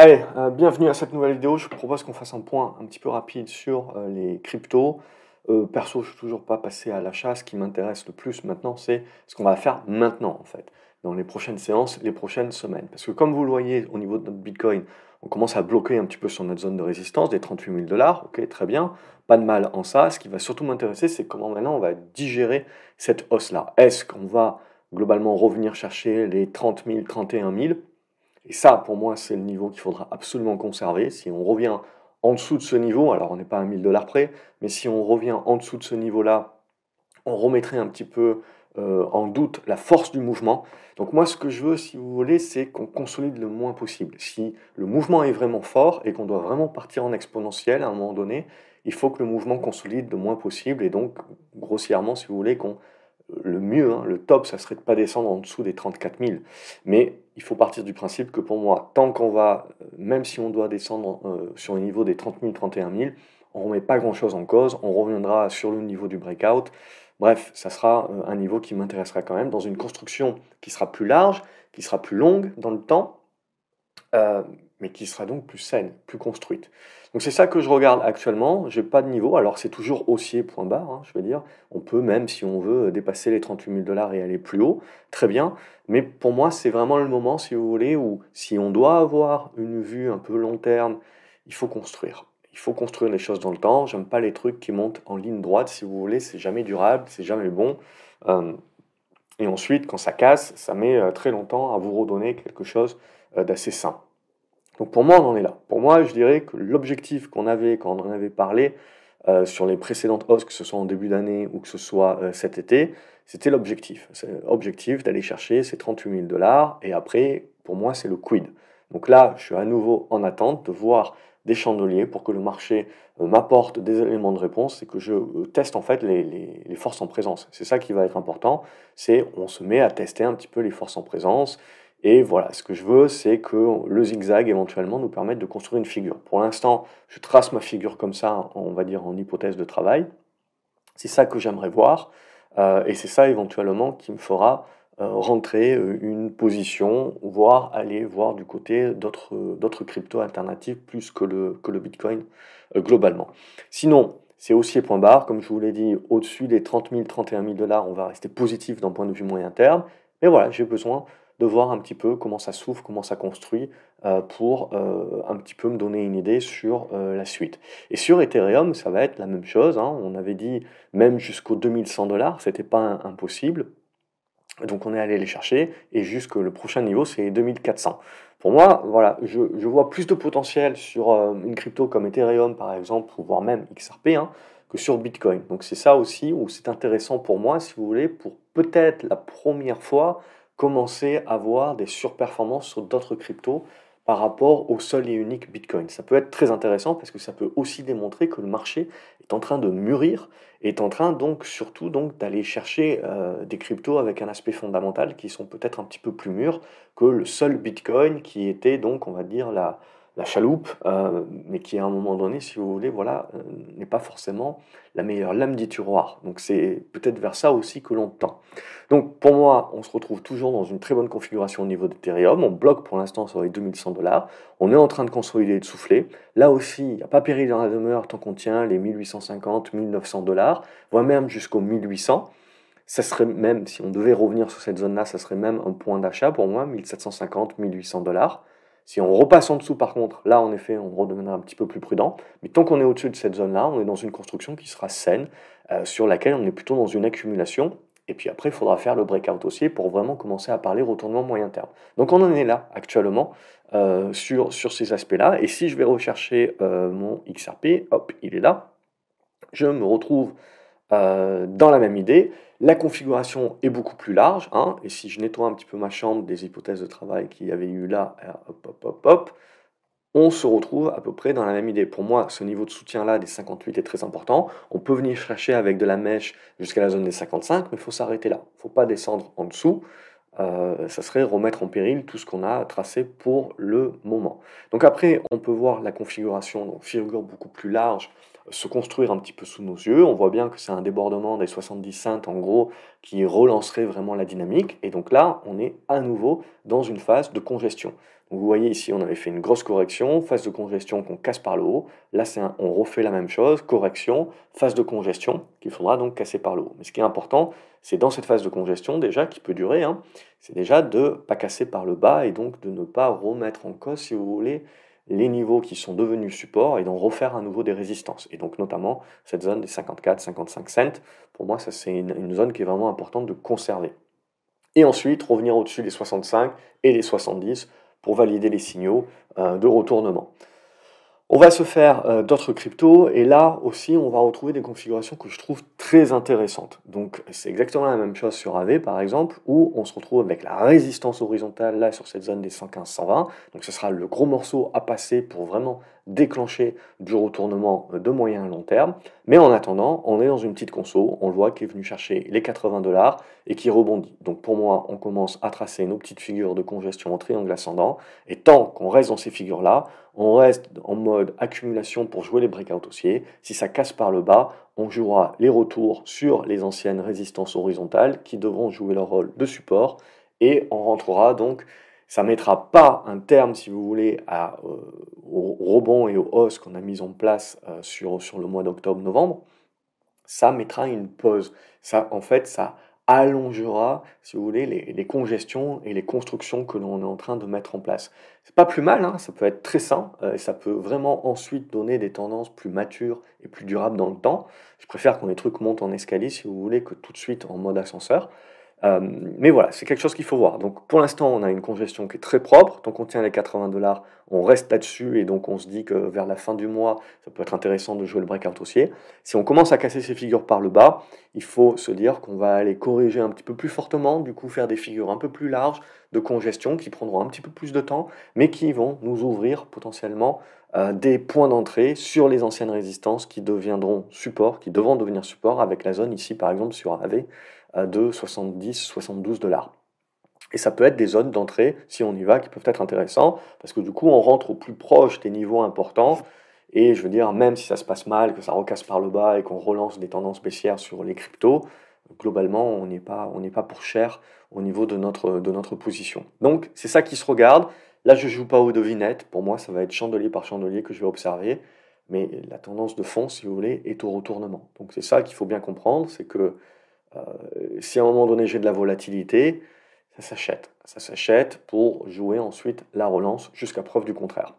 Allez, euh, bienvenue à cette nouvelle vidéo. Je vous propose qu'on fasse un point un petit peu rapide sur euh, les cryptos. Euh, perso, je ne suis toujours pas passé à l'achat. Ce qui m'intéresse le plus maintenant, c'est ce qu'on va faire maintenant, en fait, dans les prochaines séances, les prochaines semaines. Parce que comme vous le voyez au niveau de notre Bitcoin, on commence à bloquer un petit peu sur notre zone de résistance des 38 000 dollars. Ok, très bien, pas de mal en ça. Ce qui va surtout m'intéresser, c'est comment maintenant on va digérer cette hausse-là. Est-ce qu'on va globalement revenir chercher les 30 000, 31 000 et ça, pour moi, c'est le niveau qu'il faudra absolument conserver. Si on revient en dessous de ce niveau, alors on n'est pas à 1000 dollars près, mais si on revient en dessous de ce niveau-là, on remettrait un petit peu euh, en doute la force du mouvement. Donc moi, ce que je veux, si vous voulez, c'est qu'on consolide le moins possible. Si le mouvement est vraiment fort et qu'on doit vraiment partir en exponentiel à un moment donné, il faut que le mouvement consolide le moins possible et donc, grossièrement, si vous voulez, qu'on le mieux, hein, le top, ça serait de pas descendre en dessous des 34 000. Mais il faut partir du principe que pour moi, tant qu'on va, euh, même si on doit descendre euh, sur le niveau des 30 000, 31 000, on ne remet pas grand-chose en cause, on reviendra sur le niveau du breakout. Bref, ça sera euh, un niveau qui m'intéressera quand même dans une construction qui sera plus large, qui sera plus longue dans le temps, mais qui sera donc plus saine, plus construite. Donc c'est ça que je regarde actuellement. J'ai pas de niveau, alors c'est toujours haussier point barre, hein, je veux dire. On peut même, si on veut, dépasser les 38 000 dollars et aller plus haut, très bien. Mais pour moi, c'est vraiment le moment, si vous voulez, où si on doit avoir une vue un peu long terme, il faut construire. Il faut construire les choses dans le temps. J'aime pas les trucs qui montent en ligne droite, si vous voulez. C'est jamais durable, c'est jamais bon. Euh, et ensuite, quand ça casse, ça met euh, très longtemps à vous redonner quelque chose euh, d'assez sain. Donc pour moi, on en est là. Pour moi, je dirais que l'objectif qu'on avait quand on en avait parlé euh, sur les précédentes hausses, que ce soit en début d'année ou que ce soit euh, cet été, c'était l'objectif. C'est l'objectif d'aller chercher ces 38 000 dollars et après, pour moi, c'est le quid. Donc là, je suis à nouveau en attente de voir des chandeliers pour que le marché euh, m'apporte des éléments de réponse et que je teste en fait les, les forces en présence. C'est ça qui va être important, c'est on se met à tester un petit peu les forces en présence et voilà, ce que je veux, c'est que le zigzag éventuellement nous permette de construire une figure. Pour l'instant, je trace ma figure comme ça, on va dire en hypothèse de travail. C'est ça que j'aimerais voir. Euh, et c'est ça éventuellement qui me fera euh, rentrer euh, une position, voire aller voir du côté d'autres cryptos alternatives plus que le, que le Bitcoin globalement. Sinon, c'est haussier point barre, comme je vous l'ai dit, au-dessus des 30 000, 31 000 dollars, on va rester positif d'un point de vue moyen terme. Mais voilà, j'ai besoin de voir un petit peu comment ça s'ouvre, comment ça construit, euh, pour euh, un petit peu me donner une idée sur euh, la suite. Et sur Ethereum, ça va être la même chose. Hein. On avait dit même jusqu'aux 2100 dollars, c'était pas impossible. Donc on est allé les chercher et jusque le prochain niveau, c'est 2400. Pour moi, voilà, je, vois plus de potentiel sur une crypto comme Ethereum par exemple, voire même XRP, hein, que sur Bitcoin. Donc c'est ça aussi où c'est intéressant pour moi, si vous voulez, pour peut-être la première fois commencer à voir des surperformances sur d'autres cryptos par rapport au seul et unique Bitcoin. Ça peut être très intéressant parce que ça peut aussi démontrer que le marché est en train de mûrir, est en train donc surtout donc d'aller chercher euh, des cryptos avec un aspect fondamental qui sont peut-être un petit peu plus mûrs que le seul Bitcoin qui était donc on va dire la, la chaloupe, euh, mais qui à un moment donné, si vous voulez, voilà, euh, n'est pas forcément la meilleure lame du tiroir. Donc c'est peut-être vers ça aussi que l'on tend. Donc pour moi, on se retrouve toujours dans une très bonne configuration au niveau d'Ethereum. On bloque pour l'instant sur les 2100 dollars. On est en train de consolider et de souffler. Là aussi, il n'y a pas péril dans la demeure tant qu'on tient les 1850, 1900 dollars, voire même jusqu'aux 1800 ça serait même, si on devait revenir sur cette zone-là, ça serait même un point d'achat pour moi, 1750, 1800 dollars. Si on repasse en dessous, par contre, là, en effet, on redeviendra un petit peu plus prudent. Mais tant qu'on est au-dessus de cette zone-là, on est dans une construction qui sera saine, euh, sur laquelle on est plutôt dans une accumulation. Et puis après, il faudra faire le breakout aussi pour vraiment commencer à parler retournement moyen terme. Donc on en est là actuellement euh, sur, sur ces aspects-là. Et si je vais rechercher euh, mon XRP, hop, il est là. Je me retrouve euh, dans la même idée, la configuration est beaucoup plus large, hein, et si je nettoie un petit peu ma chambre des hypothèses de travail qu'il y avait eu là, euh, hop, hop, hop, hop, on se retrouve à peu près dans la même idée. Pour moi, ce niveau de soutien-là des 58 est très important. On peut venir chercher avec de la mèche jusqu'à la zone des 55, mais il faut s'arrêter là. Il ne faut pas descendre en dessous. Euh, ça serait remettre en péril tout ce qu'on a tracé pour le moment. Donc après, on peut voir la configuration, donc figure beaucoup plus large, se construire un petit peu sous nos yeux. On voit bien que c'est un débordement des 70 cents en gros qui relancerait vraiment la dynamique. Et donc là, on est à nouveau dans une phase de congestion. vous voyez ici, on avait fait une grosse correction, phase de congestion qu'on casse par le haut. Là, un, on refait la même chose, correction, phase de congestion qu'il faudra donc casser par le haut. Mais ce qui est important, c'est dans cette phase de congestion déjà, qui peut durer, hein, c'est déjà de ne pas casser par le bas et donc de ne pas remettre en cause, si vous voulez, les niveaux qui sont devenus supports et d'en refaire à nouveau des résistances. Et donc notamment cette zone des 54-55 cents, pour moi ça c'est une, zone qui est vraiment importante de conserver. Et ensuite revenir au-dessus des 65 et les 70 pour valider les signaux euh, de retournement. On va se faire euh, d'autres cryptos et là aussi on va retrouver des configurations que je trouve très intéressantes. Donc c'est exactement la même chose sur AV par exemple où on se retrouve avec la résistance horizontale là sur cette zone des 115-120. Donc ce sera le gros morceau à passer pour vraiment déclencher du retournement de moyen à long terme. Mais en attendant, on est dans une petite conso, on le voit qui est venu chercher les 80 dollars et qui rebondit. Donc pour moi, on commence à tracer nos petites figures de congestion en triangle ascendant. Et tant qu'on reste dans ces figures-là, on reste en mode accumulation pour jouer les breakouts haussiers. Si ça casse par le bas, on jouera les retours sur les anciennes résistances horizontales qui devront jouer leur rôle de support et on rentrera donc ça ne mettra pas un terme, si vous voulez, à, euh, au rebond et aux hausses qu'on a mis en place euh, sur, sur le mois d'octobre-novembre. Ça mettra une pause. Ça, en fait, ça allongera, si vous voulez, les, congestions et les constructions que l'on est en train de mettre en place. C'est pas plus mal, hein, ça peut être très sain, euh, et ça peut vraiment ensuite donner des tendances plus matures et plus durables dans le temps. Je préfère quand les trucs montent en escalier, si vous voulez, que tout de suite en mode ascenseur. Euh, mais voilà, c'est quelque chose qu'il faut voir. Donc pour l'instant, on a une congestion qui est très propre. Tant qu'on tient les 80 dollars, on reste là-dessus et donc on se dit que vers la fin du mois, ça peut être intéressant de jouer le breakout haussier. Si on commence à casser ces figures par le bas, il faut se dire qu'on va aller corriger un petit peu plus fortement, du coup faire des figures un peu plus larges de congestion qui prendront un petit peu plus de temps, mais qui vont nous ouvrir potentiellement euh, des points d'entrée sur les anciennes résistances qui deviendront support, qui devront devenir support avec la zone ici par exemple sur AV de 70-72 dollars. Et ça peut être des zones d'entrée, si on y va, qui peuvent être intéressants, parce que du coup, on rentre au plus proche des niveaux importants. Et je veux dire, même si ça se passe mal, que ça recasse par le bas et qu'on relance des tendances baissières sur les cryptos, globalement, on n'est pas, pas pour cher au niveau de notre, de notre position. Donc, c'est ça qui se regarde. Là, je ne joue pas aux devinettes. Pour moi, ça va être chandelier par chandelier que je vais observer. Mais la tendance de fond, si vous voulez, est au retournement. Donc, c'est ça qu'il faut bien comprendre, c'est que si à un moment donné j'ai de la volatilité, ça s'achète. Ça s'achète pour jouer ensuite la relance jusqu'à preuve du contraire.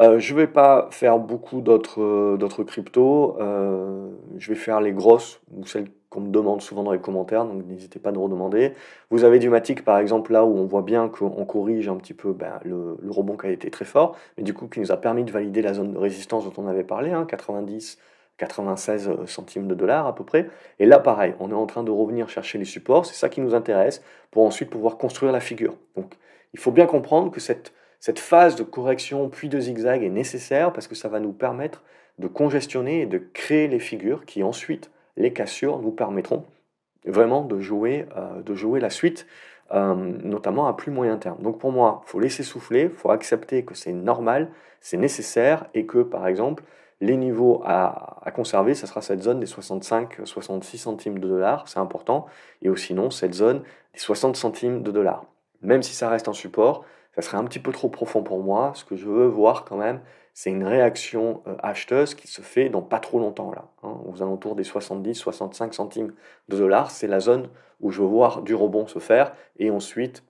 Euh, je ne vais pas faire beaucoup d'autres euh, cryptos. je vais faire les grosses ou celles qu'on me demande souvent dans les commentaires, donc n'hésitez pas à nous redemander. Vous avez du Matic par exemple là où on voit bien qu'on corrige un petit peu ben, le, rebond qui a été très fort, mais du coup qui nous a permis de valider la zone de résistance dont on avait parlé, 90, hein, 96 euh, centimes de dollars à peu près. Et là, pareil, on est en train de revenir chercher les supports, c'est ça qui nous intéresse, pour ensuite pouvoir construire la figure. Donc, il faut bien comprendre que cette, cette phase de correction puis de zigzag est nécessaire parce que ça va nous permettre de congestionner et de créer les figures qui ensuite, les cassures, nous permettront vraiment de jouer, euh, de jouer la suite, euh, notamment à plus moyen terme. Donc pour moi, il faut laisser souffler, il faut accepter que c'est normal, c'est nécessaire et que par exemple, les niveaux à, conserver, ça sera cette zone des 65-66 centimes de dollars, c'est important, et aussi sinon cette zone des 60 centimes de dollars. Même si ça reste un support, ça serait un petit peu trop profond pour moi. Ce que je veux voir quand même, c'est une réaction euh, acheteuse qui se fait dans pas trop longtemps là, hein, aux alentours des 70-65 centimes de dollars. C'est la zone où je veux voir du rebond se faire et ensuite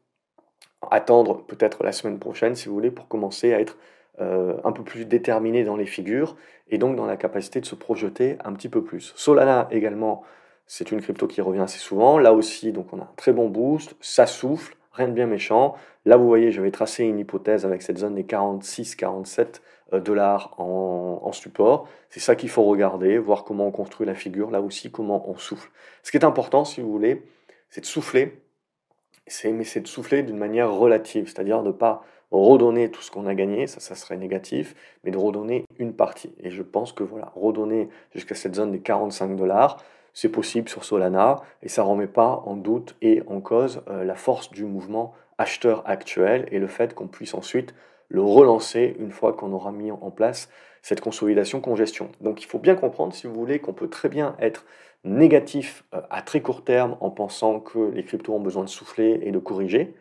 attendre peut-être la semaine prochaine, si vous voulez, pour commencer à être euh, un peu plus déterminé dans les figures et donc dans la capacité de se projeter un petit peu plus. Solana également, c'est une crypto qui revient assez souvent. Là aussi, donc on a un très bon boost, ça souffle, rien de bien méchant. Là, vous voyez, j'avais tracé une hypothèse avec cette zone des 46-47 euh, dollars en, support. C'est ça qu'il faut regarder, voir comment on construit la figure, là aussi comment on souffle. Ce qui est important, si vous voulez, c'est de souffler, mais c'est de souffler d'une manière relative, c'est-à-dire de ne pas redonner tout ce qu'on a gagné, ça, serait négatif, mais de redonner une partie. Et je pense que voilà, redonner jusqu'à cette zone des 45 dollars, c'est possible sur Solana et ça ne remet pas en doute et en cause euh, la force du mouvement acheteur actuel et le fait qu'on puisse ensuite le relancer une fois qu'on aura mis en place cette consolidation congestion. Donc il faut bien comprendre, si vous voulez, qu'on peut très bien être négatif euh, à très court terme en pensant que les cryptos ont besoin de souffler et de corriger,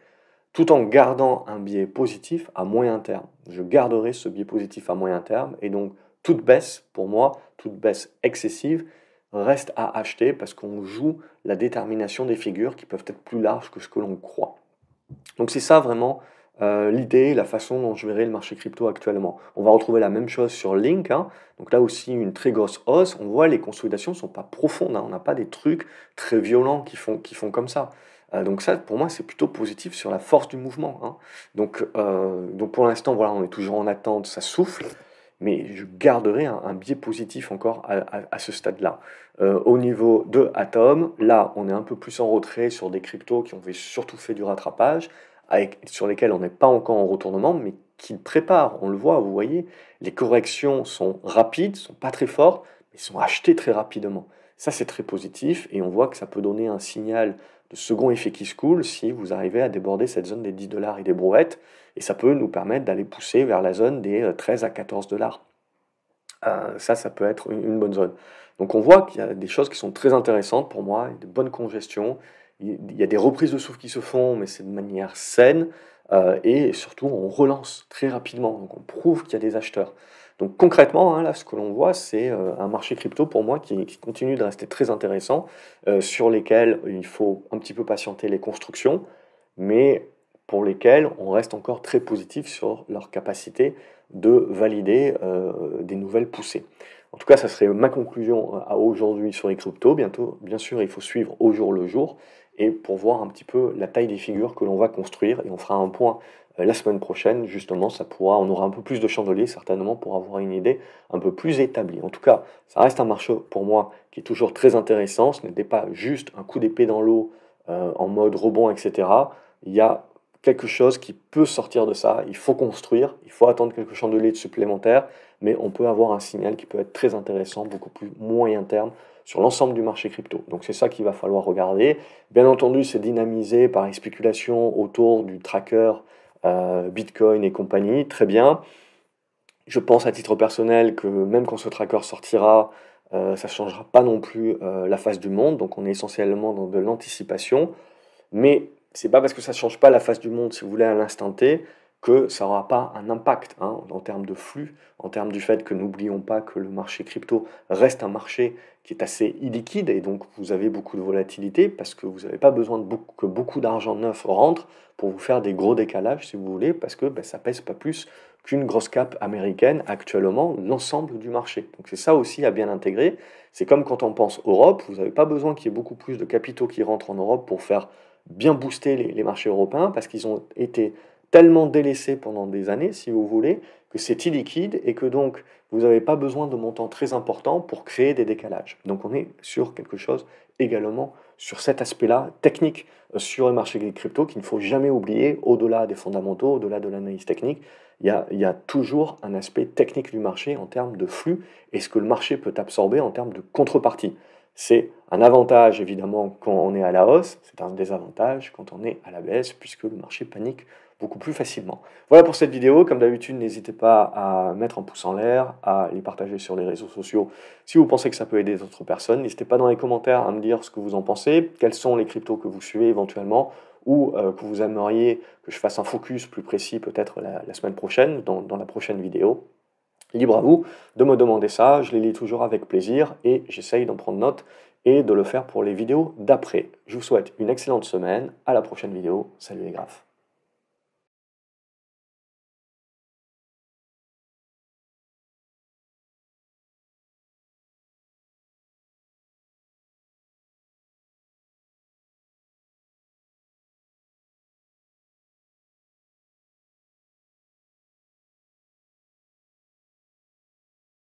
tout en gardant un biais positif à moyen terme. Je garderai ce biais positif à moyen terme et donc toute baisse, pour moi, toute baisse excessive, reste à acheter parce qu'on joue la détermination des figures qui peuvent être plus larges que ce que l'on croit. Donc c'est ça vraiment euh, l'idée, la façon dont je verrai le marché crypto actuellement. On va retrouver la même chose sur Link. Hein. Donc là aussi, une très grosse hausse. On voit les consolidations ne sont pas profondes. Hein. On n'a pas des trucs très violents qui font, qui font comme ça. Euh, donc ça, pour moi, c'est plutôt positif sur la force du mouvement. Hein. Donc, euh, donc pour l'instant, voilà, on est toujours en attente, ça souffle mais je garderai un, biais positif encore à, ce stade-là. Euh, au niveau de Atom, là, on est un peu plus en retrait sur des cryptos qui ont surtout fait du rattrapage, sur lesquels on n'est pas encore en retournement, mais qui préparent. On le voit, vous voyez, les corrections sont rapides, sont pas très fortes, mais sont achetées très rapidement. Ça, c'est très positif, et on voit que ça peut donner un signal de second effet qui se coule si vous arrivez à déborder cette zone des 10 dollars et des brouettes, et ça peut nous permettre d'aller pousser vers la zone des 13 euh, à 14 dollars. Euh, ça, ça peut être une, bonne zone. Donc on voit qu'il y a des choses qui sont très intéressantes pour moi, de bonnes congestions, il y a des reprises de souffle qui se font, mais c'est de manière saine, euh, et surtout on relance très rapidement, donc on prouve qu'il y a des acheteurs. Donc concrètement, hein, là, ce que l'on voit, c'est un marché crypto pour moi qui, continue de rester très intéressant, sur lesquels il faut un petit peu patienter les constructions, mais pour lesquels on reste encore très positif sur leur capacité de valider euh, des nouvelles poussées. En tout cas, ça serait ma conclusion euh, à aujourd'hui sur les cryptos. Bientôt, bien sûr, il faut suivre au jour le jour et pour voir un petit peu la taille des figures que l'on va construire. Et on fera un point euh, la semaine prochaine, justement, ça pourra, on aura un peu plus de chandeliers certainement pour avoir une idée un peu plus établie. En tout cas, ça reste un marché pour moi qui est toujours très intéressant. Ce n'était pas juste un coup d'épée dans l'eau en mode rebond, etc. Il y a quelque chose qui peut sortir de ça. Il faut construire, il faut attendre quelques chandeliers supplémentaires, mais on peut avoir un signal qui peut être très intéressant, beaucoup plus moyen terme sur l'ensemble du marché crypto. Donc c'est ça qu'il va falloir regarder. Bien entendu, c'est dynamisé par les spéculations autour du tracker euh, Bitcoin et compagnie. Très bien. Je pense à titre personnel que même quand ce tracker sortira, euh, ça ne changera pas non plus euh, la face du monde. Donc on est essentiellement dans de l'anticipation. Mais c'est pas parce que ça ne change pas la face du monde, si vous voulez, à l'instant T, que ça n'aura pas un impact hein, en termes de flux, en termes du fait que n'oublions pas que le marché crypto reste un marché qui est assez illiquide et donc vous avez beaucoup de volatilité parce que vous n'avez pas besoin de beaucoup, que beaucoup d'argent neuf rentre pour vous faire des gros décalages si vous voulez parce que ben, ça pèse pas plus qu'une grosse cap américaine actuellement l'ensemble du marché. Donc c'est ça aussi à bien intégrer. C'est comme quand on pense Europe, vous n'avez pas besoin qu'il y ait beaucoup plus de capitaux qui rentrent en Europe pour faire bien booster les, marchés européens parce qu'ils ont été tellement délaissés pendant des années, si vous voulez, que c'est illiquide et que donc vous n'avez pas besoin de montants très importants pour créer des décalages. Donc on est sur quelque chose également sur cet aspect-là technique euh, sur le marché des crypto qu'il ne faut jamais oublier au-delà des fondamentaux, au-delà de l'analyse technique. Il y, a, il y, a, toujours un aspect technique du marché en termes de flux et ce que le marché peut absorber en termes de contrepartie. C'est un avantage évidemment quand on est à la hausse, c'est un désavantage quand on est à la baisse puisque le marché panique beaucoup plus facilement. Voilà pour cette vidéo. Comme d'habitude, n'hésitez pas à mettre un pouce en l'air, à les partager sur les réseaux sociaux si vous pensez que ça peut aider d'autres personnes. N'hésitez pas dans les commentaires à me dire ce que vous en pensez, quels sont les cryptos que vous suivez éventuellement ou euh, que vous aimeriez que je fasse un focus plus précis peut-être la, semaine prochaine, dans la prochaine vidéo. Libre à vous de me demander ça, je les lis toujours avec plaisir et j'essaye d'en prendre note et de le faire pour les vidéos d'après. Je vous souhaite une excellente semaine, à la prochaine vidéo, salut les graphes.